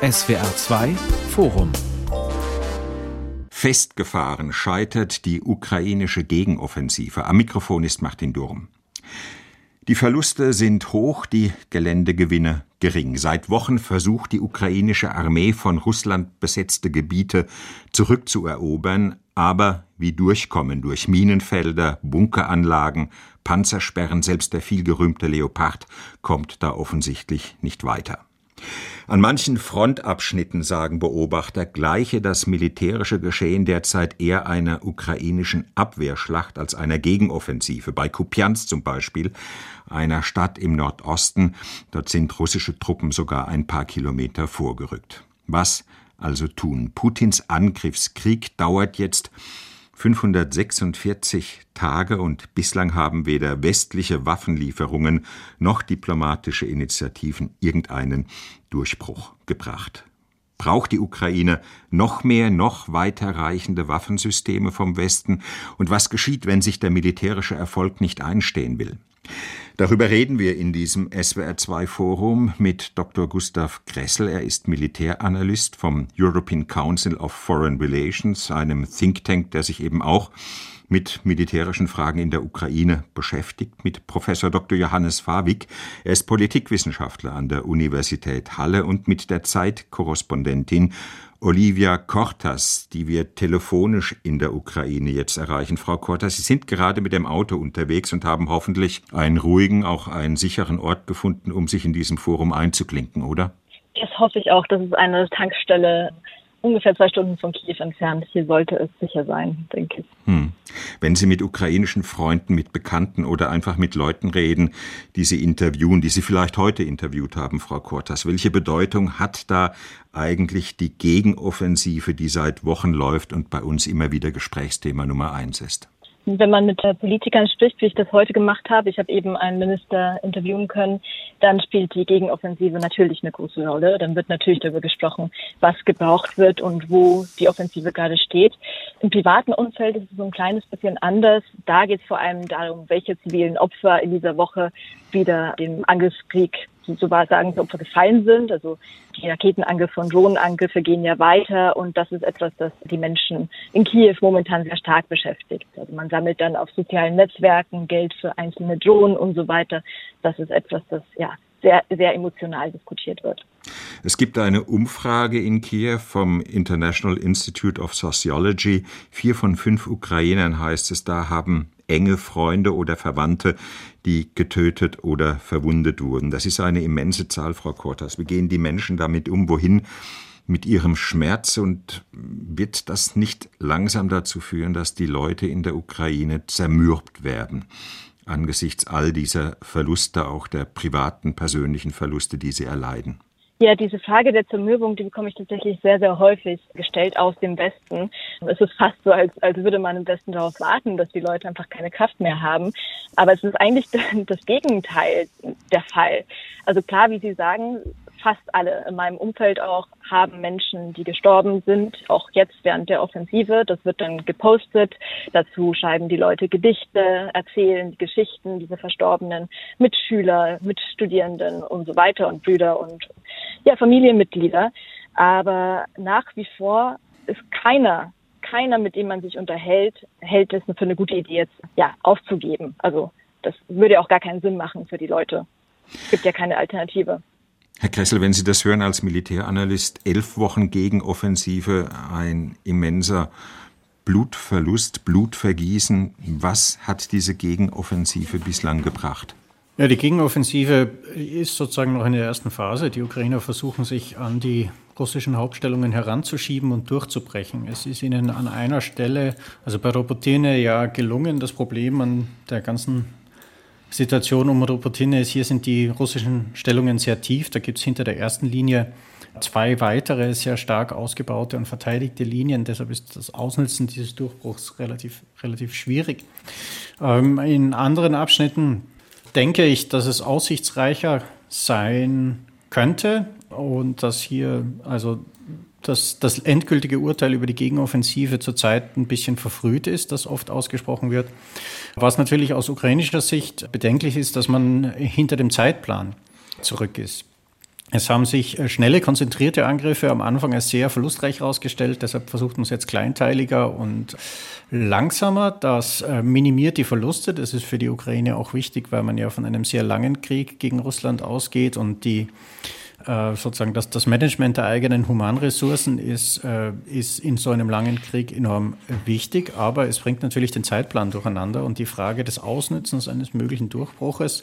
SWR 2 Forum Festgefahren scheitert die ukrainische Gegenoffensive. Am Mikrofon ist Martin Durm. Die Verluste sind hoch, die Geländegewinne gering. Seit Wochen versucht die ukrainische Armee von Russland besetzte Gebiete zurückzuerobern, aber wie durchkommen durch Minenfelder, Bunkeranlagen, Panzersperren, selbst der vielgerühmte Leopard kommt da offensichtlich nicht weiter. An manchen Frontabschnitten, sagen Beobachter, gleiche das militärische Geschehen derzeit eher einer ukrainischen Abwehrschlacht als einer Gegenoffensive. Bei Kupiansk zum Beispiel, einer Stadt im Nordosten, dort sind russische Truppen sogar ein paar Kilometer vorgerückt. Was also tun? Putins Angriffskrieg dauert jetzt 546 Tage und bislang haben weder westliche Waffenlieferungen noch diplomatische Initiativen irgendeinen Durchbruch gebracht. Braucht die Ukraine noch mehr, noch weiterreichende Waffensysteme vom Westen? Und was geschieht, wenn sich der militärische Erfolg nicht einstehen will? Darüber reden wir in diesem SWR2-Forum mit Dr. Gustav Kressel. Er ist Militäranalyst vom European Council of Foreign Relations, einem Think Tank, der sich eben auch mit militärischen Fragen in der Ukraine beschäftigt, mit Professor Dr. Johannes Fawig. Er ist Politikwissenschaftler an der Universität Halle und mit der Zeitkorrespondentin Olivia Cortas, die wir telefonisch in der Ukraine jetzt erreichen. Frau Cortas, Sie sind gerade mit dem Auto unterwegs und haben hoffentlich einen ruhigen, auch einen sicheren Ort gefunden, um sich in diesem Forum einzuklinken, oder? Das hoffe ich auch, dass es eine Tankstelle ungefähr zwei Stunden von Kiew entfernt. Hier sollte es sicher sein, denke ich. Hm. Wenn Sie mit ukrainischen Freunden, mit Bekannten oder einfach mit Leuten reden, die Sie interviewen, die Sie vielleicht heute interviewt haben, Frau Kortas, welche Bedeutung hat da eigentlich die Gegenoffensive, die seit Wochen läuft und bei uns immer wieder Gesprächsthema Nummer eins ist? Wenn man mit Politikern spricht, wie ich das heute gemacht habe, ich habe eben einen Minister interviewen können, dann spielt die Gegenoffensive natürlich eine große Rolle. Dann wird natürlich darüber gesprochen, was gebraucht wird und wo die Offensive gerade steht. Im privaten Umfeld ist es so ein kleines bisschen anders. Da geht es vor allem darum, welche zivilen Opfer in dieser Woche wieder dem Angriffskrieg so war sagen, die Opfer gefallen sind. Also die Raketenangriffe und Drohnenangriffe gehen ja weiter und das ist etwas, das die Menschen in Kiew momentan sehr stark beschäftigt. Also man sammelt dann auf sozialen Netzwerken Geld für einzelne Drohnen und so weiter. Das ist etwas, das ja sehr, sehr emotional diskutiert wird. Es gibt eine Umfrage in Kiew vom International Institute of Sociology. Vier von fünf Ukrainern heißt es, da haben enge Freunde oder Verwandte, die getötet oder verwundet wurden. Das ist eine immense Zahl, Frau Kortas. Wie gehen die Menschen damit um? Wohin mit ihrem Schmerz und wird das nicht langsam dazu führen, dass die Leute in der Ukraine zermürbt werden? angesichts all dieser Verluste, auch der privaten, persönlichen Verluste, die sie erleiden? Ja, diese Frage der Zermürbung, die bekomme ich tatsächlich sehr, sehr häufig gestellt aus dem Westen. Es ist fast so, als, als würde man im Westen darauf warten, dass die Leute einfach keine Kraft mehr haben. Aber es ist eigentlich das Gegenteil der Fall. Also klar, wie Sie sagen, fast alle in meinem Umfeld auch haben Menschen, die gestorben sind, auch jetzt während der Offensive. Das wird dann gepostet. Dazu schreiben die Leute Gedichte, erzählen Geschichten dieser Verstorbenen, Mitschüler, Mitstudierenden und so weiter und Brüder und ja, Familienmitglieder. Aber nach wie vor ist keiner, keiner, mit dem man sich unterhält, hält es für eine gute Idee, jetzt ja, aufzugeben. Also das würde auch gar keinen Sinn machen für die Leute. Es gibt ja keine Alternative. Herr Kressel, wenn Sie das hören als Militäranalyst, elf Wochen Gegenoffensive, ein immenser Blutverlust, Blutvergießen. Was hat diese Gegenoffensive bislang gebracht? Ja, die Gegenoffensive ist sozusagen noch in der ersten Phase. Die Ukrainer versuchen sich an die russischen Hauptstellungen heranzuschieben und durchzubrechen. Es ist ihnen an einer Stelle, also bei Robotine, ja gelungen, das Problem an der ganzen Situation um Robotine ist, hier sind die russischen Stellungen sehr tief. Da gibt es hinter der ersten Linie zwei weitere sehr stark ausgebaute und verteidigte Linien. Deshalb ist das Ausnutzen dieses Durchbruchs relativ, relativ schwierig. Ähm, in anderen Abschnitten denke ich, dass es aussichtsreicher sein könnte und dass hier also dass das endgültige Urteil über die Gegenoffensive zurzeit ein bisschen verfrüht ist, das oft ausgesprochen wird. Was natürlich aus ukrainischer Sicht bedenklich ist, dass man hinter dem Zeitplan zurück ist. Es haben sich äh, schnelle, konzentrierte Angriffe am Anfang als sehr verlustreich herausgestellt. Deshalb versucht man es jetzt kleinteiliger und langsamer. Das äh, minimiert die Verluste. Das ist für die Ukraine auch wichtig, weil man ja von einem sehr langen Krieg gegen Russland ausgeht und die sozusagen das, das Management der eigenen Humanressourcen ist, ist in so einem langen Krieg enorm wichtig, aber es bringt natürlich den Zeitplan durcheinander und die Frage des Ausnützens eines möglichen Durchbruches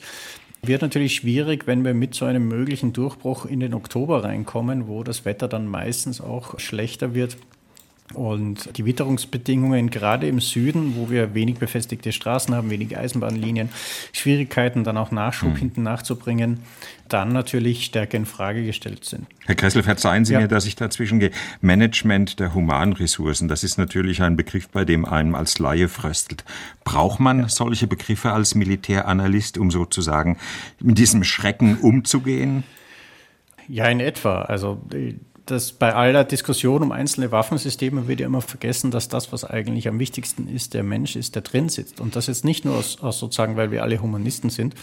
wird natürlich schwierig, wenn wir mit so einem möglichen Durchbruch in den Oktober reinkommen, wo das Wetter dann meistens auch schlechter wird. Und die Witterungsbedingungen gerade im Süden, wo wir wenig befestigte Straßen haben, wenig Eisenbahnlinien, Schwierigkeiten dann auch Nachschub hm. hinten nachzubringen, dann natürlich stärker in Frage gestellt sind. Herr Kressel, verzeihen Sie ja. mir, dass ich dazwischen gehe. Management der Humanressourcen, das ist natürlich ein Begriff, bei dem einem als Laie fröstelt. Braucht man ja. solche Begriffe als Militäranalyst, um sozusagen mit diesem Schrecken umzugehen? Ja, in etwa. Also dass bei aller Diskussion um einzelne Waffensysteme wird ja immer vergessen, dass das, was eigentlich am wichtigsten ist, der Mensch ist, der drin sitzt. Und das jetzt nicht nur aus, aus sozusagen, weil wir alle Humanisten sind,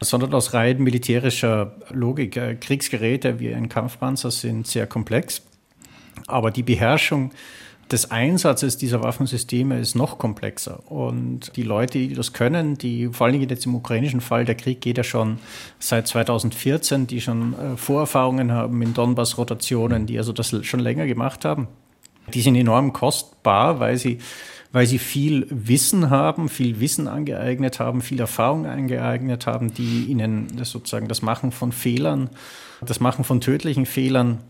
sondern aus rein militärischer Logik. Äh, Kriegsgeräte wie ein Kampfpanzer sind sehr komplex, aber die Beherrschung des Einsatzes dieser Waffensysteme ist noch komplexer. Und die Leute, die das können, die vor allen Dingen jetzt im ukrainischen Fall, der Krieg geht ja schon seit 2014, die schon äh, Vorerfahrungen haben in Donbass-Rotationen, die also das schon länger gemacht haben, die sind enorm kostbar, weil sie weil sie viel Wissen haben, viel Wissen angeeignet haben, viel Erfahrung angeeignet haben, die ihnen das sozusagen das Machen von Fehlern, das Machen von tödlichen Fehlern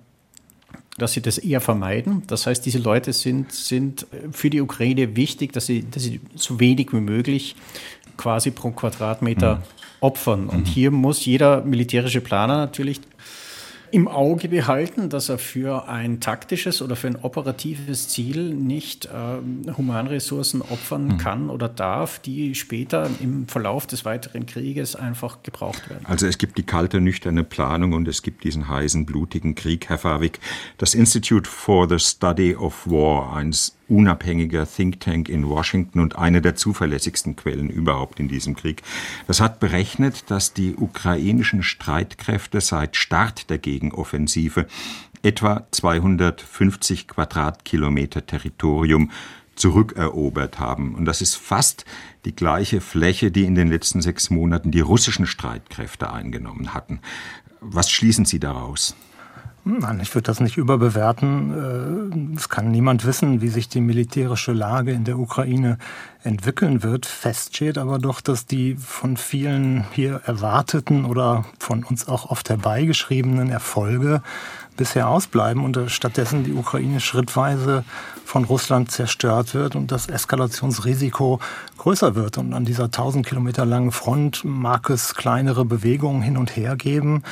dass sie das eher vermeiden. Das heißt, diese Leute sind, sind für die Ukraine wichtig, dass sie, dass sie so wenig wie möglich quasi pro Quadratmeter mhm. opfern. Und mhm. hier muss jeder militärische Planer natürlich im Auge behalten, dass er für ein taktisches oder für ein operatives Ziel nicht äh, Humanressourcen opfern mhm. kann oder darf, die später im Verlauf des weiteren Krieges einfach gebraucht werden. Also es gibt die kalte, nüchterne Planung und es gibt diesen heißen, blutigen Krieg, Herr Favik. Das Institute for the Study of War, eines unabhängiger Think Tank in Washington und eine der zuverlässigsten Quellen überhaupt in diesem Krieg. Das hat berechnet, dass die ukrainischen Streitkräfte seit Start der Gegenoffensive etwa 250 Quadratkilometer Territorium zurückerobert haben. Und das ist fast die gleiche Fläche, die in den letzten sechs Monaten die russischen Streitkräfte eingenommen hatten. Was schließen Sie daraus? Nein, ich würde das nicht überbewerten. Äh, es kann niemand wissen, wie sich die militärische Lage in der Ukraine entwickeln wird. Fest steht aber doch, dass die von vielen hier erwarteten oder von uns auch oft herbeigeschriebenen Erfolge bisher ausbleiben und stattdessen die Ukraine schrittweise von Russland zerstört wird und das Eskalationsrisiko größer wird. Und an dieser 1000 Kilometer langen Front mag es kleinere Bewegungen hin und her geben,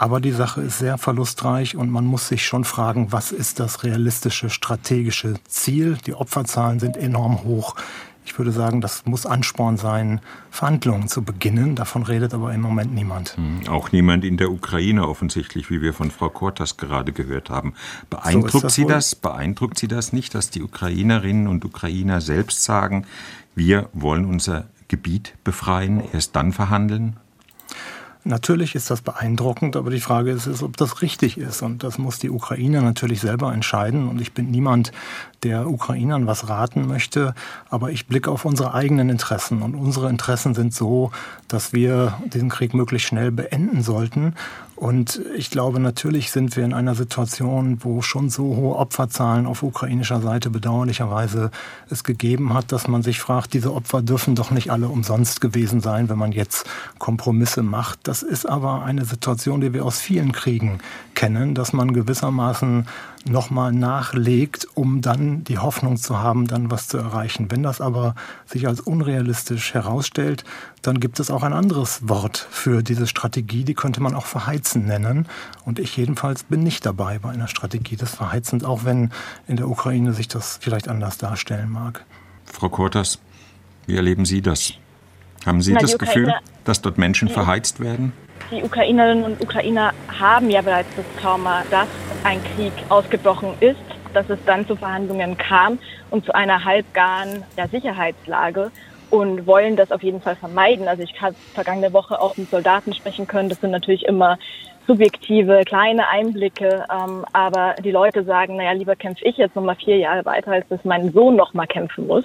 aber die Sache ist sehr verlustreich und man muss sich schon fragen, was ist das realistische strategische Ziel? Die Opferzahlen sind enorm hoch. Ich würde sagen, das muss Ansporn sein, Verhandlungen zu beginnen. Davon redet aber im Moment niemand. Hm, auch niemand in der Ukraine offensichtlich, wie wir von Frau Kortas gerade gehört haben. Beeindruckt so das Sie wohl? das? Beeindruckt Sie das nicht, dass die Ukrainerinnen und Ukrainer selbst sagen, wir wollen unser Gebiet befreien, erst dann verhandeln? Natürlich ist das beeindruckend, aber die Frage ist, ist, ob das richtig ist. Und das muss die Ukraine natürlich selber entscheiden. Und ich bin niemand, der Ukrainern was raten möchte, aber ich blicke auf unsere eigenen Interessen. Und unsere Interessen sind so, dass wir diesen Krieg möglichst schnell beenden sollten. Und ich glaube, natürlich sind wir in einer Situation, wo schon so hohe Opferzahlen auf ukrainischer Seite bedauerlicherweise es gegeben hat, dass man sich fragt, diese Opfer dürfen doch nicht alle umsonst gewesen sein, wenn man jetzt Kompromisse macht. Das ist aber eine Situation, die wir aus vielen Kriegen kennen, dass man gewissermaßen nochmal nachlegt, um dann die Hoffnung zu haben, dann was zu erreichen. Wenn das aber sich als unrealistisch herausstellt, dann gibt es auch ein anderes Wort für diese Strategie, die könnte man auch Verheizen nennen. Und ich jedenfalls bin nicht dabei bei einer Strategie des Verheizens, auch wenn in der Ukraine sich das vielleicht anders darstellen mag. Frau Kortas, wie erleben Sie das? Haben Sie Na, das Gefühl, dass dort Menschen verheizt werden? Die Ukrainerinnen und Ukrainer haben ja bereits das Trauma, dass ein Krieg ausgebrochen ist, dass es dann zu Verhandlungen kam und zu einer halbgaren ja, Sicherheitslage und wollen das auf jeden Fall vermeiden. Also ich habe vergangene Woche auch mit Soldaten sprechen können. Das sind natürlich immer subjektive, kleine Einblicke, ähm, aber die Leute sagen, naja, lieber kämpfe ich jetzt nochmal vier Jahre weiter, als dass mein Sohn nochmal kämpfen muss.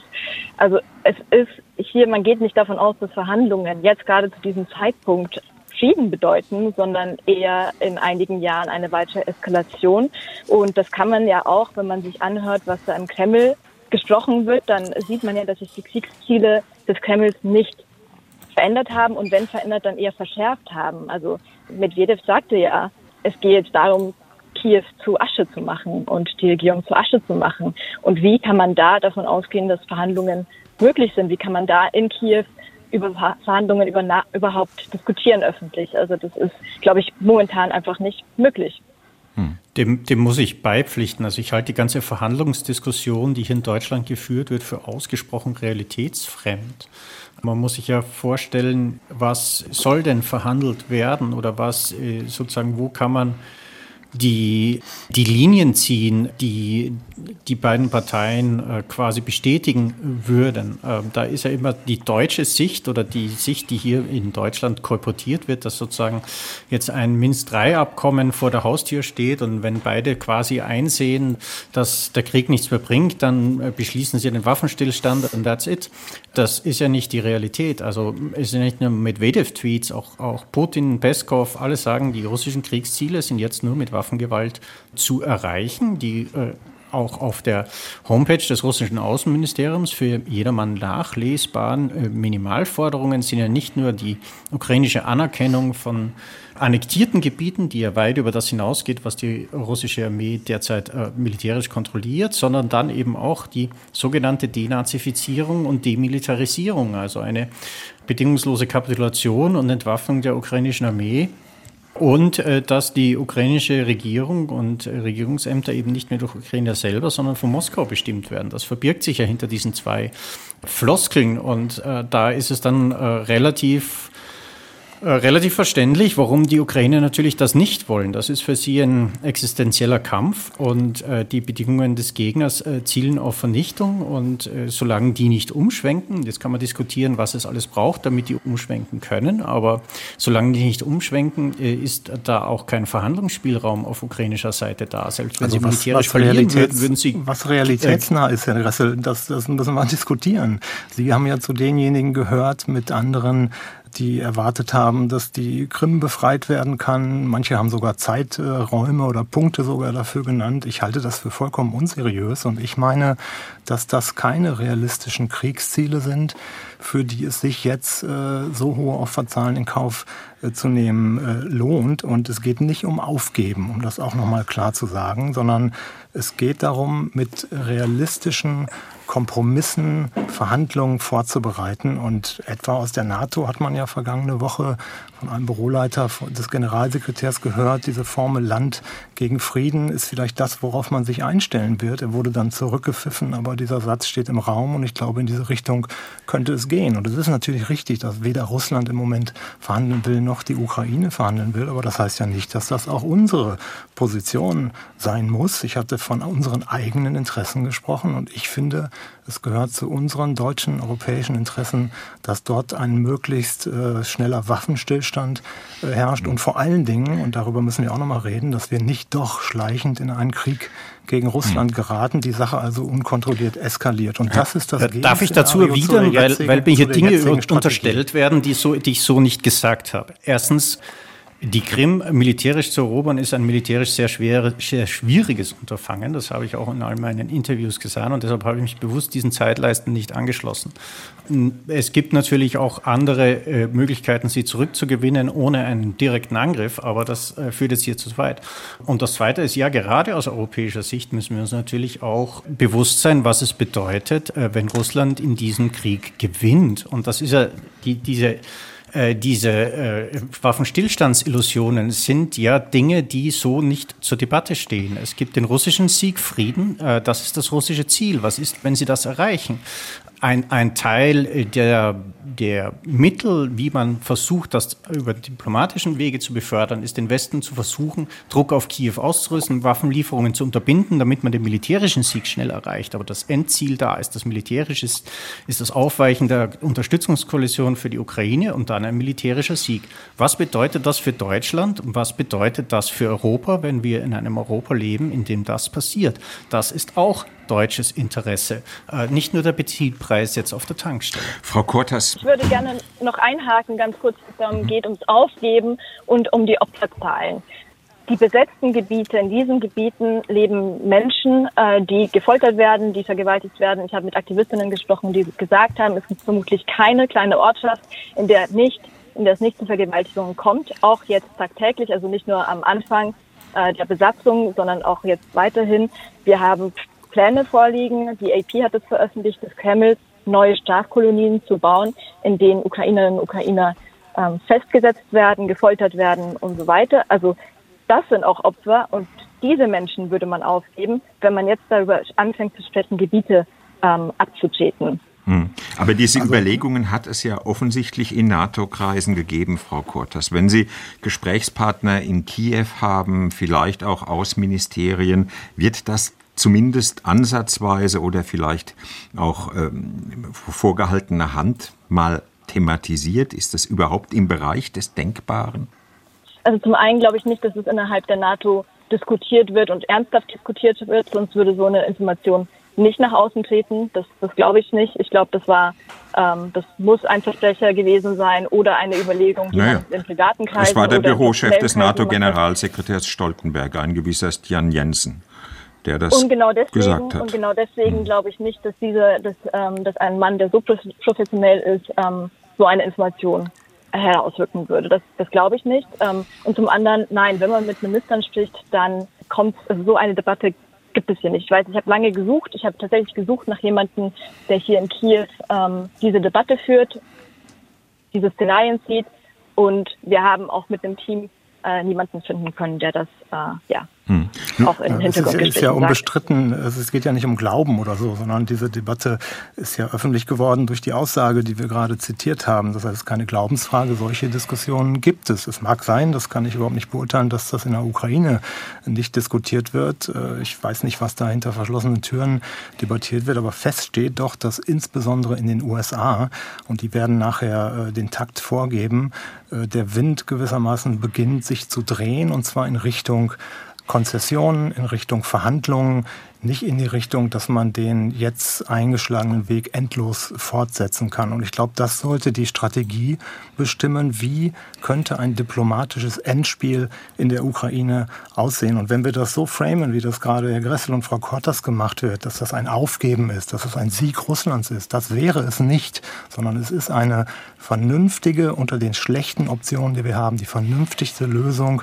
Also es ist hier, man geht nicht davon aus, dass Verhandlungen jetzt gerade zu diesem Zeitpunkt Frieden bedeuten, sondern eher in einigen Jahren eine weitere Eskalation. Und das kann man ja auch, wenn man sich anhört, was da im Kreml gesprochen wird, dann sieht man ja, dass sich die Kriegsziele des Kremls nicht verändert haben und wenn verändert, dann eher verschärft haben. Also Medvedev sagte ja, es geht jetzt darum, Kiew zu Asche zu machen und die Regierung zu Asche zu machen. Und wie kann man da davon ausgehen, dass Verhandlungen möglich sind? Wie kann man da in Kiew über Verhandlungen über, überhaupt diskutieren öffentlich? Also das ist, glaube ich, momentan einfach nicht möglich. Hm. Dem, dem muss ich beipflichten. Also ich halte die ganze Verhandlungsdiskussion, die hier in Deutschland geführt wird, für ausgesprochen realitätsfremd. Man muss sich ja vorstellen, was soll denn verhandelt werden oder was äh, sozusagen, wo kann man die, die Linien ziehen, die die beiden Parteien äh, quasi bestätigen würden. Ähm, da ist ja immer die deutsche Sicht oder die Sicht, die hier in Deutschland kolportiert wird, dass sozusagen jetzt ein Minsk-III-Abkommen vor der Haustür steht und wenn beide quasi einsehen, dass der Krieg nichts mehr bringt, dann äh, beschließen sie den Waffenstillstand und that's it. Das ist ja nicht die Realität. Also es sind nicht nur Medvedev-Tweets, auch, auch Putin, Peskov, alle sagen, die russischen Kriegsziele sind jetzt nur mit Waffen Waffengewalt zu erreichen, die äh, auch auf der Homepage des russischen Außenministeriums für jedermann nachlesbaren äh, Minimalforderungen sind ja nicht nur die ukrainische Anerkennung von annektierten Gebieten, die ja weit über das hinausgeht, was die russische Armee derzeit äh, militärisch kontrolliert, sondern dann eben auch die sogenannte Denazifizierung und Demilitarisierung, also eine bedingungslose Kapitulation und Entwaffnung der ukrainischen Armee und äh, dass die ukrainische Regierung und äh, Regierungsämter eben nicht mehr durch Ukrainer selber, sondern von Moskau bestimmt werden. Das verbirgt sich ja hinter diesen zwei Floskeln. Und äh, da ist es dann äh, relativ relativ verständlich, warum die Ukrainer natürlich das nicht wollen. Das ist für sie ein existenzieller Kampf und äh, die Bedingungen des Gegners äh, zielen auf Vernichtung und äh, solange die nicht umschwenken, jetzt kann man diskutieren, was es alles braucht, damit die umschwenken können, aber solange die nicht umschwenken, äh, ist da auch kein Verhandlungsspielraum auf ukrainischer Seite da. Selbst wenn also sie was, militärisch was verlieren würden, würden sie... Was realitätsnah ist, Herr Ressel, das, das müssen wir diskutieren. Sie haben ja zu denjenigen gehört mit anderen die erwartet haben, dass die Krim befreit werden kann. Manche haben sogar Zeiträume oder Punkte sogar dafür genannt. Ich halte das für vollkommen unseriös und ich meine, dass das keine realistischen Kriegsziele sind, für die es sich jetzt äh, so hohe Opferzahlen in Kauf äh, zu nehmen äh, lohnt. Und es geht nicht um Aufgeben, um das auch nochmal klar zu sagen, sondern es geht darum, mit realistischen Kompromissen, Verhandlungen vorzubereiten. Und etwa aus der NATO hat man ja vergangene Woche von einem Büroleiter des Generalsekretärs gehört, diese Formel Land gegen Frieden ist vielleicht das, worauf man sich einstellen wird. Er wurde dann zurückgepfiffen, aber dieser Satz steht im Raum und ich glaube, in diese Richtung könnte es gehen. Und es ist natürlich richtig, dass weder Russland im Moment verhandeln will, noch die Ukraine verhandeln will. Aber das heißt ja nicht, dass das auch unsere Position sein muss. Ich hatte von unseren eigenen Interessen gesprochen und ich finde, es gehört zu unseren deutschen, europäischen Interessen, dass dort ein möglichst äh, schneller Waffenstillstand äh, herrscht und vor allen Dingen, und darüber müssen wir auch nochmal reden, dass wir nicht doch schleichend in einen Krieg gegen Russland hm. geraten, die Sache also unkontrolliert eskaliert. Und das ist das Darf ich dazu erwidern, weil, weil mir hier Dinge unterstellt werden, die, so, die ich so nicht gesagt habe. Erstens, die Krim militärisch zu erobern ist ein militärisch sehr, schwer, sehr schwieriges Unterfangen. Das habe ich auch in all meinen Interviews gesagt und deshalb habe ich mich bewusst diesen Zeitleisten nicht angeschlossen. Es gibt natürlich auch andere äh, Möglichkeiten, sie zurückzugewinnen ohne einen direkten Angriff, aber das äh, führt jetzt hier zu weit. Und das Zweite ist, ja, gerade aus europäischer Sicht müssen wir uns natürlich auch bewusst sein, was es bedeutet, äh, wenn Russland in diesem Krieg gewinnt. Und das ist ja die, diese äh, diese äh, Waffenstillstandsillusionen sind ja Dinge, die so nicht zur Debatte stehen. Es gibt den russischen Sieg Frieden, äh, das ist das russische Ziel. Was ist, wenn sie das erreichen? Ein, ein Teil der, der Mittel, wie man versucht, das über diplomatischen Wege zu befördern, ist den Westen zu versuchen, Druck auf Kiew auszurüsten, Waffenlieferungen zu unterbinden, damit man den militärischen Sieg schnell erreicht. Aber das Endziel da ist das militärische, ist das Aufweichen der Unterstützungskoalition für die Ukraine und dann ein militärischer Sieg. Was bedeutet das für Deutschland und was bedeutet das für Europa, wenn wir in einem Europa leben, in dem das passiert? Das ist auch deutsches Interesse, äh, nicht nur der Benzinpreis jetzt auf der Tankstelle. Frau Kortas. Ich würde gerne noch einhaken, ganz kurz, es mhm. geht ums Aufgeben und um die Opferzahlen. Die besetzten Gebiete, in diesen Gebieten leben Menschen, äh, die gefoltert werden, die vergewaltigt werden. Ich habe mit Aktivistinnen gesprochen, die gesagt haben, es gibt vermutlich keine kleine Ortschaft, in der nicht, in der es nicht zu Vergewaltigungen kommt, auch jetzt tagtäglich, also nicht nur am Anfang äh, der Besatzung, sondern auch jetzt weiterhin. Wir haben Pläne vorliegen. Die AP hat es veröffentlicht, des Kremls neue Strafkolonien zu bauen, in denen Ukrainerinnen und Ukrainer ähm, festgesetzt werden, gefoltert werden und so weiter. Also das sind auch Opfer und diese Menschen würde man aufgeben, wenn man jetzt darüber anfängt zu sprechen, Gebiete ähm, abzutreten. Hm. Aber diese also, Überlegungen hat es ja offensichtlich in NATO-Kreisen gegeben, Frau Kortas. Wenn Sie Gesprächspartner in Kiew haben, vielleicht auch Außenministerien, wird das zumindest ansatzweise oder vielleicht auch ähm, vorgehaltener Hand mal thematisiert? Ist das überhaupt im Bereich des Denkbaren? Also zum einen glaube ich nicht, dass es innerhalb der NATO diskutiert wird und ernsthaft diskutiert wird, sonst würde so eine Information nicht nach außen treten. Das, das glaube ich nicht. Ich glaube, das war, ähm, das muss ein Versprecher gewesen sein oder eine Überlegung, die naja. in privaten Kreisen. Es war der Bürochef des NATO-Generalsekretärs Stoltenberg, ein gewisser Jan Jensen der das und genau deswegen, gesagt hat. Und genau deswegen mhm. glaube ich nicht, dass diese, dass, ähm, dass ein Mann, der so professionell ist, ähm, so eine Information herausrücken würde. Das, das glaube ich nicht. Ähm, und zum anderen, nein, wenn man mit Ministern spricht, dann kommt also so eine Debatte gibt es hier nicht. Ich weiß, ich habe lange gesucht. Ich habe tatsächlich gesucht nach jemandem, der hier in Kiew ähm, diese Debatte führt, diese Szenarien sieht. Und wir haben auch mit dem Team äh, niemanden finden können, der das äh, ja hm. Auch Hintergrund. Es ist, ist ja unbestritten, es geht ja nicht um Glauben oder so, sondern diese Debatte ist ja öffentlich geworden durch die Aussage, die wir gerade zitiert haben. Das heißt, es ist keine Glaubensfrage, solche Diskussionen gibt es. Es mag sein, das kann ich überhaupt nicht beurteilen, dass das in der Ukraine nicht diskutiert wird. Äh, ich weiß nicht, was da hinter verschlossenen Türen debattiert wird, aber fest steht doch, dass insbesondere in den USA, und die werden nachher äh, den Takt vorgeben, äh, der Wind gewissermaßen beginnt sich zu drehen, und zwar in Richtung Konzessionen, in Richtung Verhandlungen, nicht in die Richtung, dass man den jetzt eingeschlagenen Weg endlos fortsetzen kann. Und ich glaube, das sollte die Strategie bestimmen, wie könnte ein diplomatisches Endspiel in der Ukraine aussehen. Und wenn wir das so framen, wie das gerade Herr Gressel und Frau Kortas gemacht wird, dass das ein Aufgeben ist, dass es ein Sieg Russlands ist, das wäre es nicht, sondern es ist eine vernünftige, unter den schlechten Optionen, die wir haben, die vernünftigste Lösung,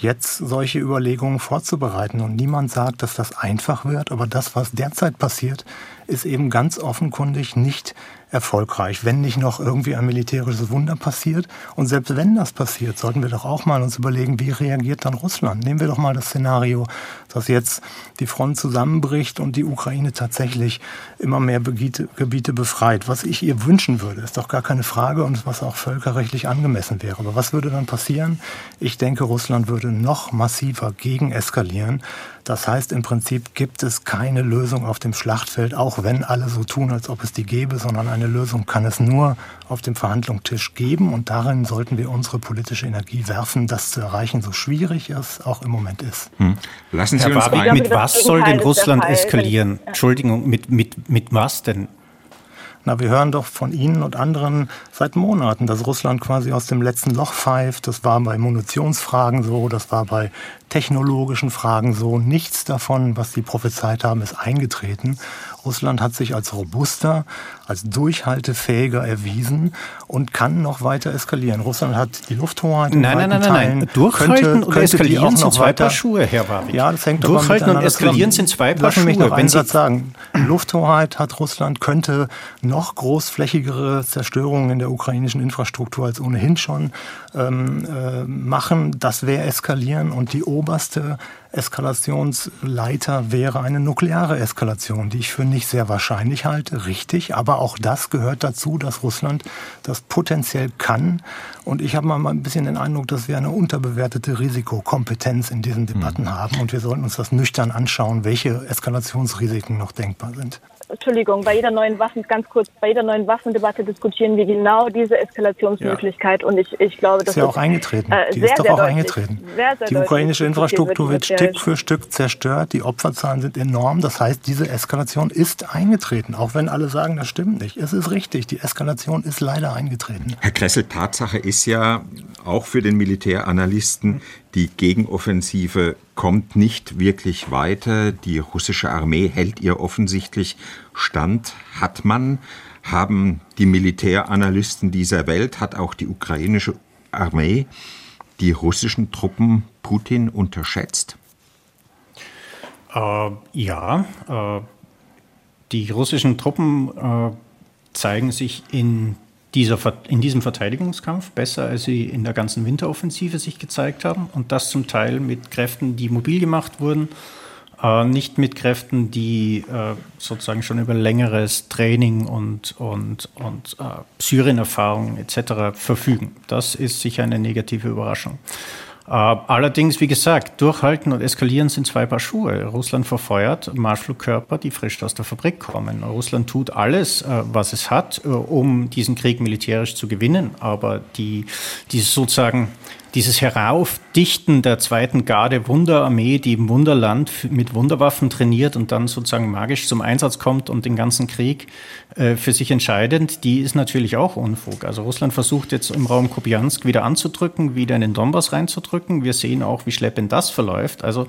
jetzt solche Überlegungen vorzubereiten. Und niemand sagt, dass das einfach wird, aber das, was derzeit passiert, ist eben ganz offenkundig nicht erfolgreich, wenn nicht noch irgendwie ein militärisches Wunder passiert. Und selbst wenn das passiert, sollten wir doch auch mal uns überlegen, wie reagiert dann Russland? Nehmen wir doch mal das Szenario, dass jetzt die Front zusammenbricht und die Ukraine tatsächlich immer mehr Gebiete, befreit. Was ich ihr wünschen würde, ist doch gar keine Frage und was auch völkerrechtlich angemessen wäre. Aber was würde dann passieren? Ich denke, Russland würde noch massiver gegen eskalieren. Das heißt, im Prinzip gibt es keine Lösung auf dem Schlachtfeld, auch wenn alle so tun, als ob es die gäbe, sondern eine Lösung kann es nur auf dem Verhandlungstisch geben. Und darin sollten wir unsere politische Energie werfen, das zu erreichen, so schwierig es auch im Moment ist. Hm. Lassen Sie Herr uns Barbie, Mit was soll denn Russland eskalieren? Entschuldigung, mit, mit, mit was denn? Na, wir hören doch von Ihnen und anderen seit Monaten, dass Russland quasi aus dem letzten Loch pfeift. Das war bei Munitionsfragen so, das war bei technologischen Fragen so. Nichts davon, was Sie prophezeit haben, ist eingetreten. Russland hat sich als robuster, als durchhaltefähiger erwiesen und kann noch weiter eskalieren. Russland hat die Lufthoheit in nein, nein, nein, nein, nein. Durchhalten könnte, und eskalieren sind zwei Paar Schuhe, Herr Warwick. Ja, das hängt Durchhalten und eskalieren sind zwei Paar Lassen Schuhe. Mich noch einen Satz sagen. Lufthoheit hat Russland, könnte noch großflächigere Zerstörungen in der ukrainischen Infrastruktur als ohnehin schon ähm, äh, machen. Das wäre eskalieren und die oberste Eskalationsleiter wäre eine nukleare Eskalation, die ich für nicht sehr wahrscheinlich halte, richtig. Aber auch das gehört dazu, dass Russland das potenziell kann. Und ich habe mal ein bisschen den Eindruck, dass wir eine unterbewertete Risikokompetenz in diesen Debatten mhm. haben. Und wir sollten uns das nüchtern anschauen, welche Eskalationsrisiken noch denkbar sind. Entschuldigung, bei jeder neuen Waffen, ganz kurz, bei jeder neuen Waffendebatte diskutieren wir genau diese Eskalationsmöglichkeit ja. und ich, ich glaube, das ist ja auch eingetreten. Äh, die sehr, ist doch auch eingetreten. Sehr, sehr die ukrainische Infrastruktur wird, wird Stück für Stück zerstört, die Opferzahlen sind enorm. Das heißt, diese Eskalation ist eingetreten, auch wenn alle sagen, das stimmt nicht. Es ist richtig, die Eskalation ist leider eingetreten. Herr Kressel, Tatsache ist ja auch für den Militäranalysten, die Gegenoffensive kommt nicht wirklich weiter. Die russische Armee hält ihr offensichtlich stand. Hat man, haben die Militäranalysten dieser Welt, hat auch die ukrainische Armee die russischen Truppen Putin unterschätzt? Äh, ja, äh, die russischen Truppen äh, zeigen sich in dieser, in diesem Verteidigungskampf besser, als sie in der ganzen Winteroffensive sich gezeigt haben. Und das zum Teil mit Kräften, die mobil gemacht wurden, äh, nicht mit Kräften, die äh, sozusagen schon über längeres Training und, und, und äh, Syrien-Erfahrung etc. verfügen. Das ist sicher eine negative Überraschung. Äh, allerdings, wie gesagt, durchhalten und eskalieren sind zwei Paar Schuhe. Russland verfeuert Marschflugkörper, die frisch aus der Fabrik kommen. Russland tut alles, äh, was es hat, äh, um diesen Krieg militärisch zu gewinnen. Aber die, diese sozusagen dieses Heraufdichten der zweiten Garde Wunderarmee, die im Wunderland mit Wunderwaffen trainiert und dann sozusagen magisch zum Einsatz kommt und den ganzen Krieg äh, für sich entscheidend, die ist natürlich auch Unfug. Also Russland versucht jetzt im Raum Kupiansk wieder anzudrücken, wieder in den Donbass reinzudrücken. Wir sehen auch, wie schleppend das verläuft. Also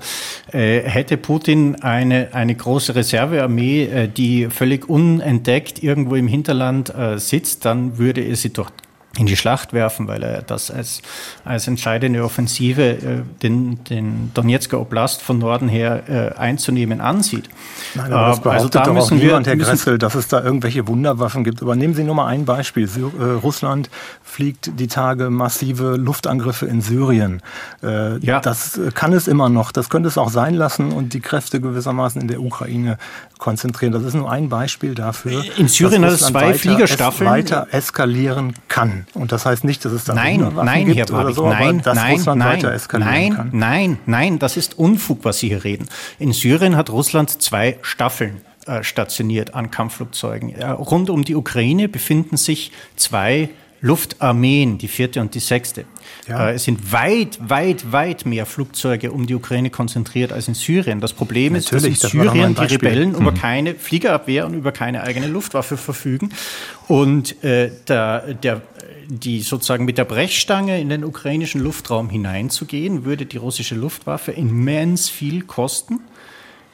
äh, hätte Putin eine, eine große Reservearmee, äh, die völlig unentdeckt irgendwo im Hinterland äh, sitzt, dann würde er sie dort in die Schlacht werfen, weil er das als, als entscheidende Offensive, äh, den, den Donetsker Oblast von Norden her äh, einzunehmen ansieht. Nein, aber das behauptet also da doch auch niemand, Herr Gressel, dass es da irgendwelche Wunderwaffen gibt. Aber nehmen Sie nur mal ein Beispiel. Äh, Russland fliegt die Tage massive Luftangriffe in Syrien. Äh, ja. Das kann es immer noch. Das könnte es auch sein lassen und die Kräfte gewissermaßen in der Ukraine konzentrieren. Das ist nur ein Beispiel dafür. In Syrien hat es zwei Fliegerstaffeln. weiter eskalieren kann. Und das heißt nicht, dass es da nein, nein, gibt Herr oder so, nein, dass nein, Russland nein, weiter eskalieren nein, kann. Nein, nein, das ist Unfug, was Sie hier reden. In Syrien hat Russland zwei Staffeln äh, stationiert an Kampfflugzeugen. Äh, rund um die Ukraine befinden sich zwei Luftarmeen, die vierte und die sechste. Ja. Äh, es sind weit, weit, weit mehr Flugzeuge um die Ukraine konzentriert als in Syrien. Das Problem Natürlich, ist, dass in Syrien die Rebellen mhm. über keine Fliegerabwehr und über keine eigene Luftwaffe verfügen. Und äh, der, der, die sozusagen mit der Brechstange in den ukrainischen Luftraum hineinzugehen, würde die russische Luftwaffe immens viel kosten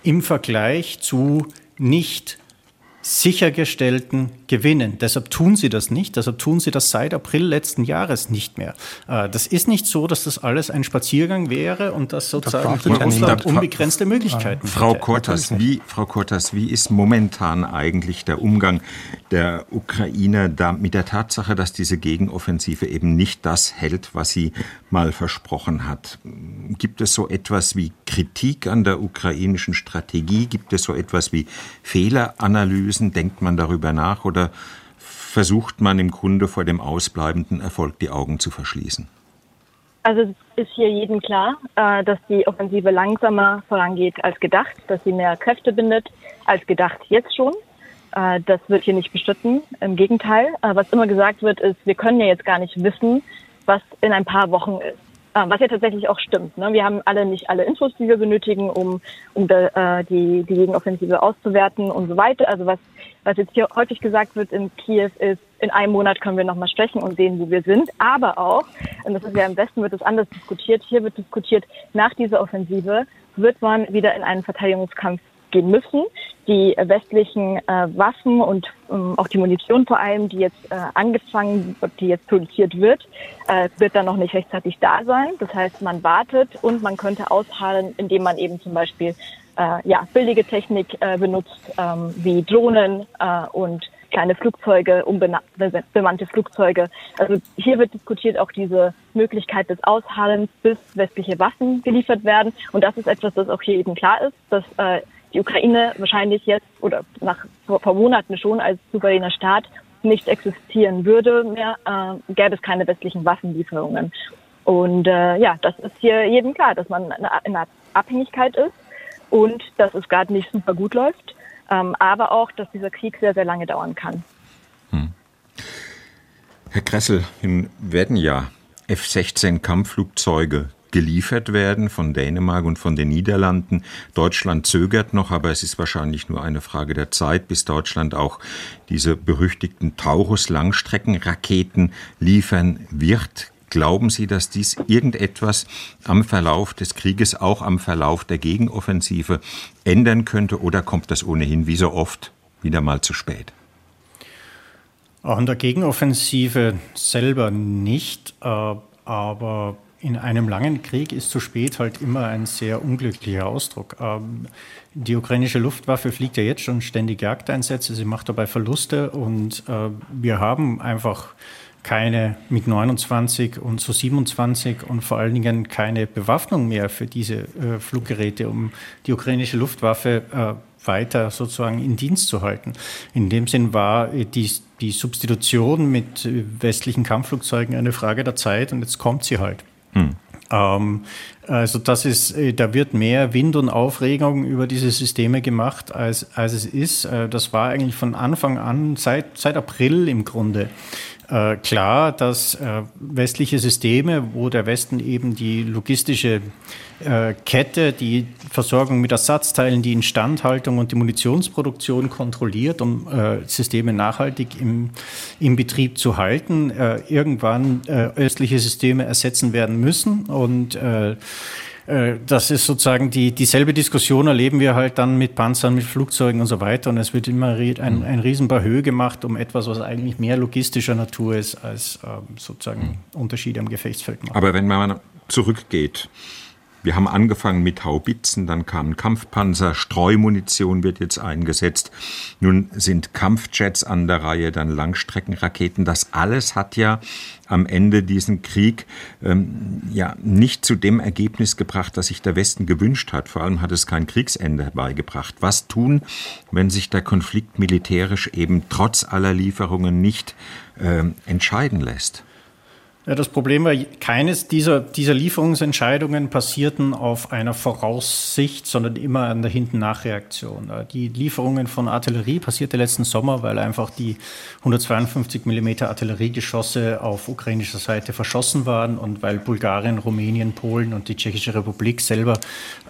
im Vergleich zu nicht sichergestellten Gewinnen. Deshalb tun sie das nicht. Deshalb tun sie das seit April letzten Jahres nicht mehr. Äh, das ist nicht so, dass das alles ein Spaziergang wäre und dass sozusagen das Russland unbegrenzte Möglichkeiten Frau Kortas, wie, Frau Kortas, wie ist momentan eigentlich der Umgang der Ukrainer da mit der Tatsache, dass diese Gegenoffensive eben nicht das hält, was sie mal versprochen hat? Gibt es so etwas wie Kritik an der ukrainischen Strategie? Gibt es so etwas wie Fehleranalyse? Analysen? Denkt man darüber nach oder versucht man im Grunde vor dem ausbleibenden Erfolg die Augen zu verschließen? Also es ist hier jedem klar, äh, dass die Offensive langsamer vorangeht als gedacht, dass sie mehr Kräfte bindet als gedacht jetzt schon. Äh, das wird hier nicht bestritten. Im Gegenteil, äh, was immer gesagt wird, ist, wir können ja jetzt gar nicht wissen, was in ein paar Wochen ist. Ah, was ja tatsächlich auch stimmt. Ne? Wir haben alle nicht alle Infos, die wir benötigen, um, um äh, die, die Gegenoffensive auszuwerten und so weiter. Also was, was jetzt hier häufig gesagt wird in Kiew ist, in einem Monat können wir nochmal sprechen und sehen, wo wir sind. Aber auch, und das ist ja im Westen wird das anders diskutiert, hier wird diskutiert, nach dieser Offensive wird man wieder in einen Verteidigungskampf gehen müssen. Die westlichen äh, Waffen und ähm, auch die Munition vor allem, die jetzt äh, angefangen, die jetzt produziert wird, äh, wird dann noch nicht rechtzeitig da sein. Das heißt, man wartet und man könnte ausharren, indem man eben zum Beispiel äh, ja, billige Technik äh, benutzt, ähm, wie Drohnen äh, und kleine Flugzeuge, unbemannte Flugzeuge. Also hier wird diskutiert auch diese Möglichkeit des Aushallens, bis westliche Waffen geliefert werden. Und das ist etwas, das auch hier eben klar ist, dass äh, die Ukraine wahrscheinlich jetzt oder nach vor, vor Monaten schon als souveräner Staat nicht existieren würde mehr, äh, gäbe es keine westlichen Waffenlieferungen. Und äh, ja, das ist hier jedem klar, dass man in einer Abhängigkeit ist und dass es gerade nicht super gut läuft, ähm, aber auch, dass dieser Krieg sehr, sehr lange dauern kann. Hm. Herr Kressel, werden ja F-16 Kampfflugzeuge geliefert werden von Dänemark und von den Niederlanden. Deutschland zögert noch, aber es ist wahrscheinlich nur eine Frage der Zeit, bis Deutschland auch diese berüchtigten Taurus-Langstreckenraketen liefern wird. Glauben Sie, dass dies irgendetwas am Verlauf des Krieges, auch am Verlauf der Gegenoffensive ändern könnte oder kommt das ohnehin wie so oft wieder mal zu spät? Auch in der Gegenoffensive selber nicht, äh, aber in einem langen Krieg ist zu spät halt immer ein sehr unglücklicher Ausdruck. Ähm, die ukrainische Luftwaffe fliegt ja jetzt schon ständig Jagdeinsätze, sie macht dabei Verluste und äh, wir haben einfach keine MiG-29 und so 27 und vor allen Dingen keine Bewaffnung mehr für diese äh, Fluggeräte, um die ukrainische Luftwaffe äh, weiter sozusagen in Dienst zu halten. In dem Sinn war die, die Substitution mit westlichen Kampfflugzeugen eine Frage der Zeit und jetzt kommt sie halt. Hm. Ähm, also das ist, äh, da wird mehr Wind und Aufregung über diese Systeme gemacht, als, als es ist. Das war eigentlich von Anfang an, seit, seit April im Grunde, äh, klar, dass äh, westliche Systeme, wo der Westen eben die logistische äh, Kette, die Versorgung mit Ersatzteilen, die Instandhaltung und die Munitionsproduktion kontrolliert, um äh, Systeme nachhaltig im, im Betrieb zu halten, äh, irgendwann äh, östliche Systeme ersetzen werden müssen. Und das ist sozusagen die, dieselbe Diskussion erleben wir halt dann mit Panzern, mit Flugzeugen und so weiter. Und es wird immer ein, mhm. ein Riesenbahö gemacht um etwas, was eigentlich mehr logistischer Natur ist, als ähm, sozusagen mhm. Unterschiede am Gefechtsfeld macht. Aber wenn man zurückgeht, wir haben angefangen mit Haubitzen, dann kamen Kampfpanzer, Streumunition wird jetzt eingesetzt. Nun sind Kampfjets an der Reihe, dann Langstreckenraketen. Das alles hat ja am Ende diesen Krieg ähm, ja nicht zu dem Ergebnis gebracht, das sich der Westen gewünscht hat. Vor allem hat es kein Kriegsende herbeigebracht. Was tun, wenn sich der Konflikt militärisch eben trotz aller Lieferungen nicht äh, entscheiden lässt? Ja, das Problem war, keines dieser, dieser Lieferungsentscheidungen passierten auf einer Voraussicht, sondern immer an der Hinten-Nachreaktion. Äh, die Lieferungen von Artillerie passierte letzten Sommer, weil einfach die 152 mm Artilleriegeschosse auf ukrainischer Seite verschossen waren und weil Bulgarien, Rumänien, Polen und die Tschechische Republik selber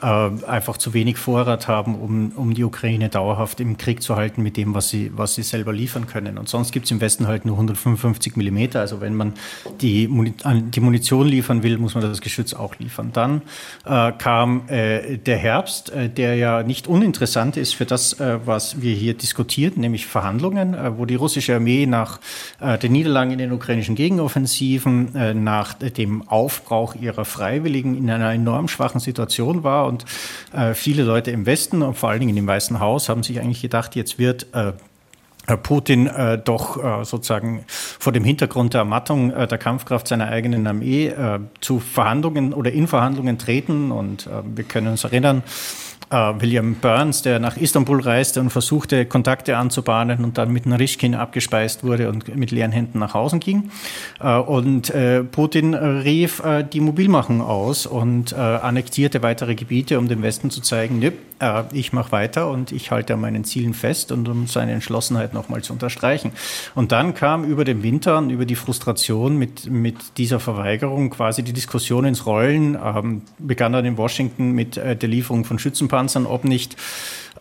äh, einfach zu wenig Vorrat haben, um, um die Ukraine dauerhaft im Krieg zu halten mit dem, was sie, was sie selber liefern können. Und sonst gibt es im Westen halt nur 155 mm. Also wenn man die die, Munition liefern will, muss man das Geschütz auch liefern. Dann äh, kam äh, der Herbst, äh, der ja nicht uninteressant ist für das, äh, was wir hier diskutieren, nämlich Verhandlungen, äh, wo die russische Armee nach äh, den Niederlagen in den ukrainischen Gegenoffensiven, nach dem Aufbrauch ihrer Freiwilligen in einer enorm schwachen Situation war und viele Leute im Westen und vor allen Dingen im Weißen Haus haben sich eigentlich gedacht, jetzt wird Putin äh, doch äh, sozusagen vor dem Hintergrund der Ermattung äh, der Kampfkraft seiner eigenen Armee äh, zu Verhandlungen oder in Verhandlungen treten. Und äh, wir können uns erinnern, äh, William Burns, der nach Istanbul reiste und versuchte, Kontakte anzubahnen und dann mit Narischkin abgespeist wurde und mit leeren Händen nach Hause ging. Äh, und äh, Putin rief äh, die Mobilmachung aus und äh, annektierte weitere Gebiete, um dem Westen zu zeigen, nö, äh, ich mache weiter und ich halte an meinen Zielen fest und um seine Entschlossenheit nochmal zu unterstreichen. Und dann kam über den Winter und über die Frustration mit, mit dieser Verweigerung quasi die Diskussion ins Rollen, ähm, begann dann in Washington mit der Lieferung von Schützenpanzern Panzern, ob nicht